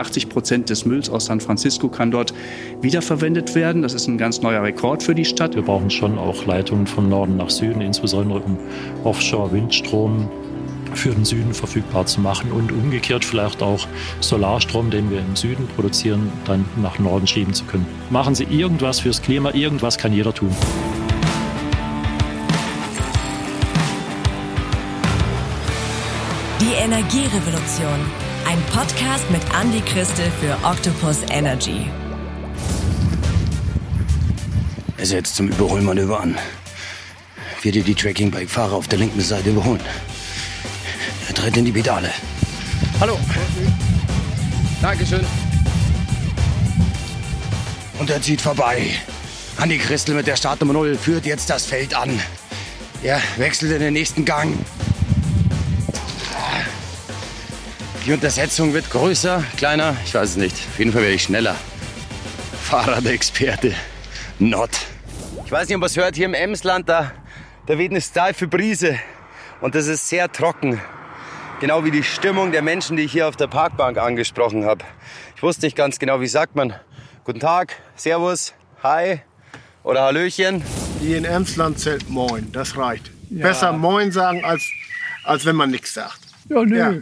80 Prozent des Mülls aus San Francisco kann dort wiederverwendet werden. Das ist ein ganz neuer Rekord für die Stadt. Wir brauchen schon auch Leitungen vom Norden nach Süden, insbesondere um Offshore-Windstrom für den Süden verfügbar zu machen und umgekehrt vielleicht auch Solarstrom, den wir im Süden produzieren, dann nach Norden schieben zu können. Machen Sie irgendwas fürs Klima, irgendwas kann jeder tun. Die Energierevolution. Ein Podcast mit Andy Christel für Octopus Energy. Er setzt zum Überholmanöver an. Wird ihr die Tracking-Bike-Fahrer auf der linken Seite überholen. Er tritt in die Pedale. Hallo. Dankeschön. Und er zieht vorbei. Andi Christel mit der Startnummer 0 führt jetzt das Feld an. Er wechselt in den nächsten Gang. Die Untersetzung wird größer, kleiner, ich weiß es nicht. Auf jeden Fall werde ich schneller. Fahrradexperte, not. Ich weiß nicht, ob man es hört, hier im Emsland, da, da weht eine steife Brise. Und das ist sehr trocken. Genau wie die Stimmung der Menschen, die ich hier auf der Parkbank angesprochen habe. Ich wusste nicht ganz genau, wie sagt man. Guten Tag, Servus, Hi oder Hallöchen. Die in Emsland zählt Moin, das reicht. Besser Moin sagen, als, als wenn man nichts sagt. Ja, nö. Ja.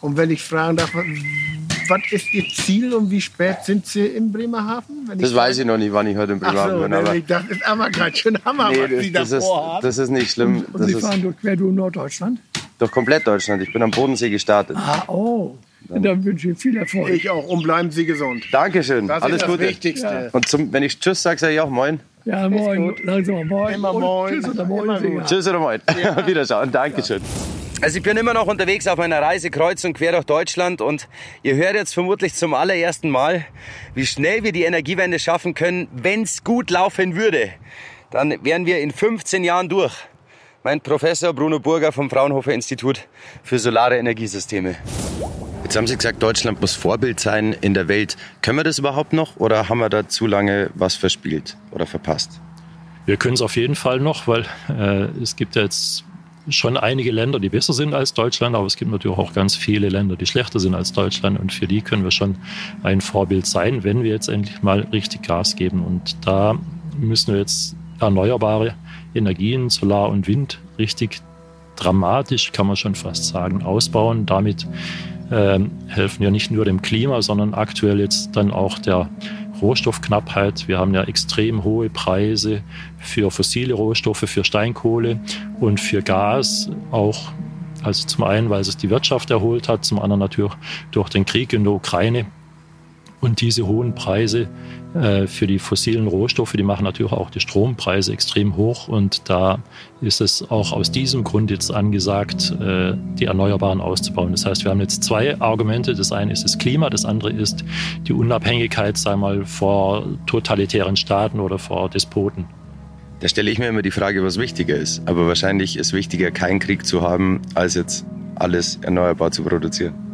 Und wenn ich fragen darf, was ist Ihr Ziel und wie spät sind Sie in Bremerhaven? Wenn Das weiß ich noch nicht, wann ich heute in Ach Bremerhaven so, bin. Aber ich dachte, das ist aber ganz schön Hammer, nee, was Sie da das, das, ist, das ist nicht schlimm. Und Das Sie ist fahren durch quer durch Norddeutschland? doch komplett Deutschland. Ich bin am Bodensee gestartet. Ah, oh. Und dann wünsche ich Ihnen viel Erfolg. Ich auch. Und bleiben Sie gesund. Dankeschön. Das Alles ist das Gute. Wichtigste. Und zum, wenn ich Tschüss sage, sage ich auch Moin. ja, moin. Langsam moin. Immer Und moin. Tschüss oder moin. Tschüss oder Moin. Wiederschauen. Dankeschön. Also ich bin immer noch unterwegs auf meiner Reise kreuz und quer durch Deutschland und ihr hört jetzt vermutlich zum allerersten Mal, wie schnell wir die Energiewende schaffen können, wenn es gut laufen würde. Dann wären wir in 15 Jahren durch. Mein Professor Bruno Burger vom Fraunhofer Institut für Solare Energiesysteme. Jetzt haben Sie gesagt, Deutschland muss Vorbild sein in der Welt. Können wir das überhaupt noch oder haben wir da zu lange was verspielt oder verpasst? Wir können es auf jeden Fall noch, weil äh, es gibt ja jetzt schon einige Länder, die besser sind als Deutschland, aber es gibt natürlich auch ganz viele Länder, die schlechter sind als Deutschland und für die können wir schon ein Vorbild sein, wenn wir jetzt endlich mal richtig Gas geben. Und da müssen wir jetzt erneuerbare Energien, Solar und Wind, richtig dramatisch, kann man schon fast sagen, ausbauen. Damit ähm, helfen wir nicht nur dem Klima, sondern aktuell jetzt dann auch der Rohstoffknappheit. Wir haben ja extrem hohe Preise für fossile Rohstoffe, für Steinkohle und für Gas auch. Also zum einen, weil es die Wirtschaft erholt hat, zum anderen natürlich durch den Krieg in der Ukraine. Und diese hohen Preise für die fossilen Rohstoffe, die machen natürlich auch die Strompreise extrem hoch. Und da ist es auch aus diesem Grund jetzt angesagt, äh, die Erneuerbaren auszubauen. Das heißt, wir haben jetzt zwei Argumente. Das eine ist das Klima, das andere ist die Unabhängigkeit, sei mal, vor totalitären Staaten oder vor Despoten. Da stelle ich mir immer die Frage, was wichtiger ist. Aber wahrscheinlich ist wichtiger, keinen Krieg zu haben, als jetzt alles erneuerbar zu produzieren.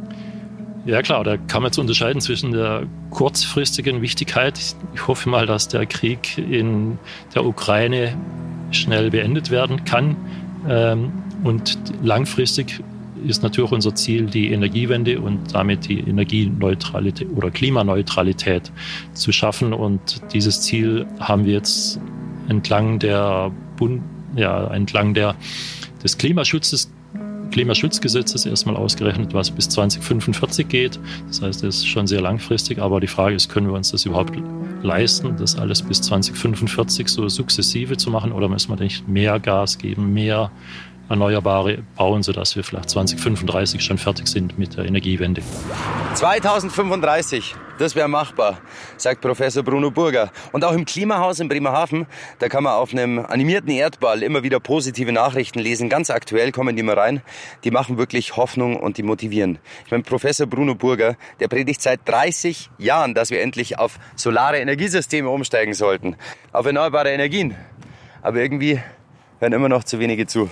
Ja klar, da kann man jetzt unterscheiden zwischen der kurzfristigen Wichtigkeit. Ich hoffe mal, dass der Krieg in der Ukraine schnell beendet werden kann. Ähm, Und langfristig ist natürlich unser Ziel, die Energiewende und damit die Energieneutralität oder Klimaneutralität zu schaffen. Und dieses Ziel haben wir jetzt entlang der Bund, ja, entlang der, des Klimaschutzes Klimaschutzgesetzes erstmal ausgerechnet, was bis 2045 geht. Das heißt, das ist schon sehr langfristig, aber die Frage ist, können wir uns das überhaupt leisten, das alles bis 2045 so sukzessive zu machen oder müssen wir nicht mehr Gas geben, mehr Erneuerbare bauen, sodass wir vielleicht 2035 schon fertig sind mit der Energiewende. 2035, das wäre machbar, sagt Professor Bruno Burger. Und auch im Klimahaus in Bremerhaven, da kann man auf einem animierten Erdball immer wieder positive Nachrichten lesen. Ganz aktuell kommen die mal rein. Die machen wirklich Hoffnung und die motivieren. Ich meine, Professor Bruno Burger, der predigt seit 30 Jahren, dass wir endlich auf solare Energiesysteme umsteigen sollten. Auf erneuerbare Energien. Aber irgendwie hören immer noch zu wenige zu.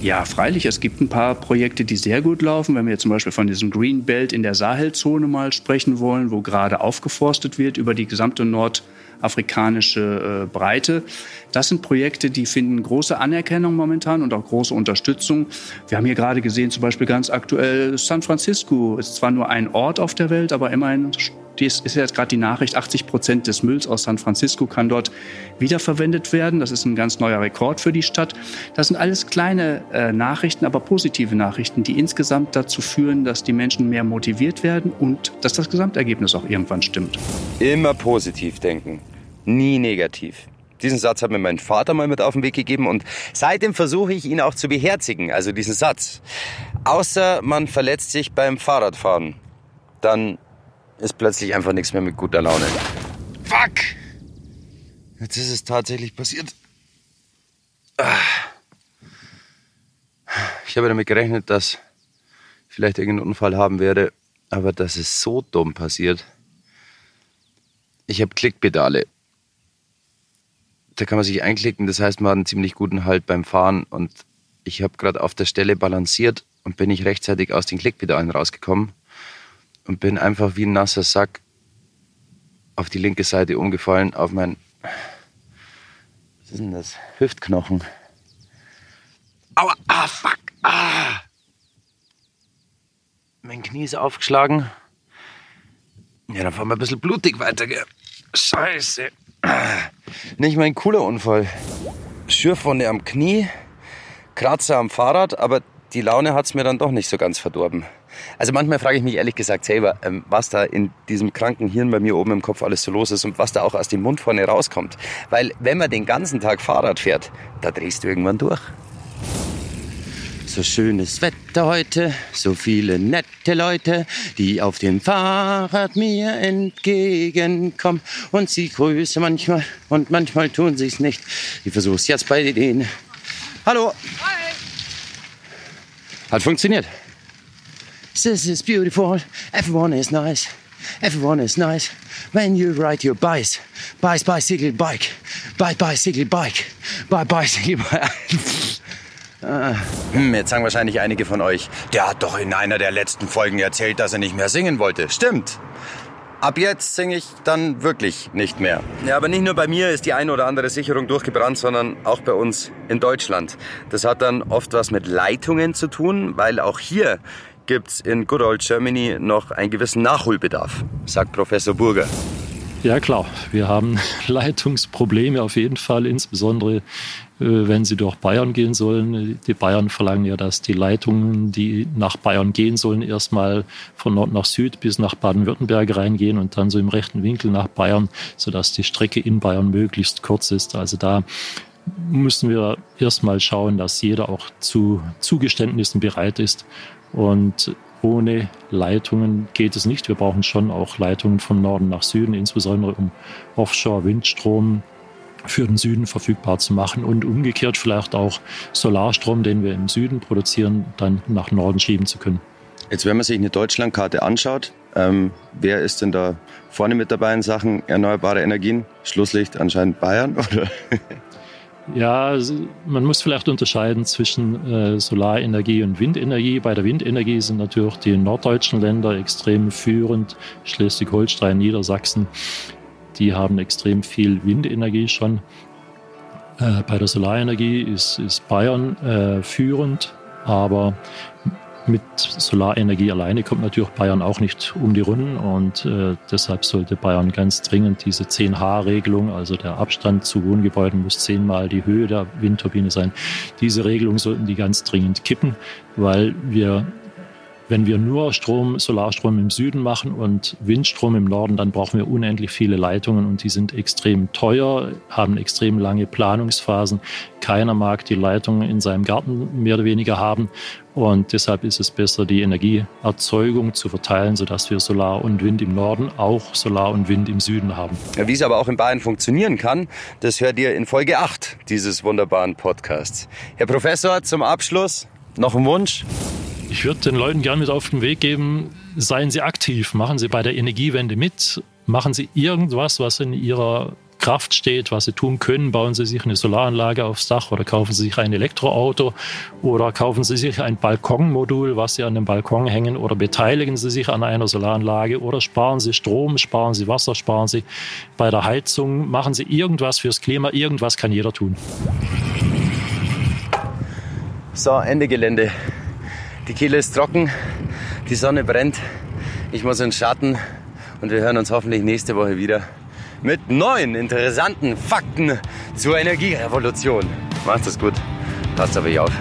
Ja, freilich. Es gibt ein paar Projekte, die sehr gut laufen. Wenn wir zum Beispiel von diesem Green Belt in der Sahelzone mal sprechen wollen, wo gerade aufgeforstet wird über die gesamte nordafrikanische äh, Breite. Das sind Projekte, die finden große Anerkennung momentan und auch große Unterstützung. Wir haben hier gerade gesehen, zum Beispiel ganz aktuell San Francisco ist zwar nur ein Ort auf der Welt, aber immerhin ist jetzt gerade die Nachricht, 80 Prozent des Mülls aus San Francisco kann dort wiederverwendet werden. Das ist ein ganz neuer Rekord für die Stadt. Das sind alles kleine äh, Nachrichten, aber positive Nachrichten, die insgesamt dazu führen, dass die Menschen mehr motiviert werden und dass das Gesamtergebnis auch irgendwann stimmt. Immer positiv denken, nie negativ. Diesen Satz hat mir mein Vater mal mit auf den Weg gegeben und seitdem versuche ich ihn auch zu beherzigen, also diesen Satz. Außer man verletzt sich beim Fahrradfahren, dann ist plötzlich einfach nichts mehr mit guter Laune. Fuck! Jetzt ist es tatsächlich passiert. Ah. Ich habe damit gerechnet, dass ich vielleicht irgendeinen Unfall haben werde, aber das ist so dumm passiert. Ich habe Klickpedale. Da kann man sich einklicken, das heißt, man hat einen ziemlich guten Halt beim Fahren und ich habe gerade auf der Stelle balanciert und bin nicht rechtzeitig aus den Klickpedalen rausgekommen und bin einfach wie ein nasser Sack auf die linke Seite umgefallen, auf mein. Was ist denn das? Hüftknochen. Aua, ah, fuck, ah! Mein Knie ist aufgeschlagen. Ja, dann fahren wir ein bisschen blutig weiter, gell? Scheiße. Nicht mein cooler Unfall. Schürfwunde am Knie, Kratzer am Fahrrad, aber die Laune hat's mir dann doch nicht so ganz verdorben. Also manchmal frage ich mich ehrlich gesagt selber, ähm, was da in diesem kranken Hirn bei mir oben im Kopf alles so los ist und was da auch aus dem Mund vorne rauskommt. Weil wenn man den ganzen Tag Fahrrad fährt, da drehst du irgendwann durch. So schönes Wetter heute, so viele nette Leute, die auf dem Fahrrad mir entgegenkommen. Und sie grüßen manchmal und manchmal tun sie es nicht. Ich versuch's jetzt bei denen. Hallo. Hi. Hat funktioniert. This is beautiful. Everyone is nice. Everyone is nice. When you ride your bike, bike, bicycle, bike, bike, bicycle, bike, bike, bicycle, bike. Hm, jetzt sagen wahrscheinlich einige von euch, der hat doch in einer der letzten Folgen erzählt, dass er nicht mehr singen wollte. Stimmt. Ab jetzt singe ich dann wirklich nicht mehr. Ja, aber nicht nur bei mir ist die eine oder andere Sicherung durchgebrannt, sondern auch bei uns in Deutschland. Das hat dann oft was mit Leitungen zu tun, weil auch hier gibt es in Good Old Germany noch einen gewissen Nachholbedarf, sagt Professor Burger. Ja klar, wir haben Leitungsprobleme auf jeden Fall, insbesondere äh, wenn sie durch Bayern gehen sollen. Die Bayern verlangen ja, dass die Leitungen, die nach Bayern gehen sollen, erstmal von Nord nach Süd bis nach Baden-Württemberg reingehen und dann so im rechten Winkel nach Bayern, sodass die Strecke in Bayern möglichst kurz ist. Also da müssen wir erstmal schauen, dass jeder auch zu Zugeständnissen bereit ist und ohne Leitungen geht es nicht. Wir brauchen schon auch Leitungen von Norden nach Süden, insbesondere um Offshore-Windstrom für den Süden verfügbar zu machen und umgekehrt vielleicht auch Solarstrom, den wir im Süden produzieren, dann nach Norden schieben zu können. Jetzt, wenn man sich eine Deutschlandkarte anschaut, ähm, wer ist denn da vorne mit dabei in Sachen erneuerbare Energien? Schlusslicht anscheinend Bayern, oder? Ja, man muss vielleicht unterscheiden zwischen äh, Solarenergie und Windenergie. Bei der Windenergie sind natürlich die norddeutschen Länder extrem führend. Schleswig-Holstein, Niedersachsen, die haben extrem viel Windenergie schon. Äh, bei der Solarenergie ist, ist Bayern äh, führend, aber mit Solarenergie alleine kommt natürlich Bayern auch nicht um die Runden und äh, deshalb sollte Bayern ganz dringend diese 10H-Regelung, also der Abstand zu Wohngebäuden muss zehnmal die Höhe der Windturbine sein. Diese Regelung sollten die ganz dringend kippen, weil wir wenn wir nur Strom, Solarstrom im Süden machen und Windstrom im Norden, dann brauchen wir unendlich viele Leitungen und die sind extrem teuer, haben extrem lange Planungsphasen. Keiner mag die Leitungen in seinem Garten mehr oder weniger haben und deshalb ist es besser, die Energieerzeugung zu verteilen, sodass wir Solar und Wind im Norden, auch Solar und Wind im Süden haben. Ja, wie es aber auch in Bayern funktionieren kann, das hört ihr in Folge 8 dieses wunderbaren Podcasts. Herr Professor, zum Abschluss noch ein Wunsch? Ich würde den Leuten gerne mit auf den Weg geben, seien Sie aktiv, machen Sie bei der Energiewende mit, machen Sie irgendwas, was in Ihrer Kraft steht, was Sie tun können. Bauen Sie sich eine Solaranlage aufs Dach oder kaufen Sie sich ein Elektroauto oder kaufen Sie sich ein Balkonmodul, was Sie an dem Balkon hängen oder beteiligen Sie sich an einer Solaranlage oder sparen Sie Strom, sparen Sie Wasser, sparen Sie bei der Heizung, machen Sie irgendwas fürs Klima. Irgendwas kann jeder tun. So, Ende Gelände. Die Kehle ist trocken, die Sonne brennt. Ich muss in den Schatten und wir hören uns hoffentlich nächste Woche wieder mit neuen interessanten Fakten zur Energierevolution. Macht es gut. Passt auf euch auf.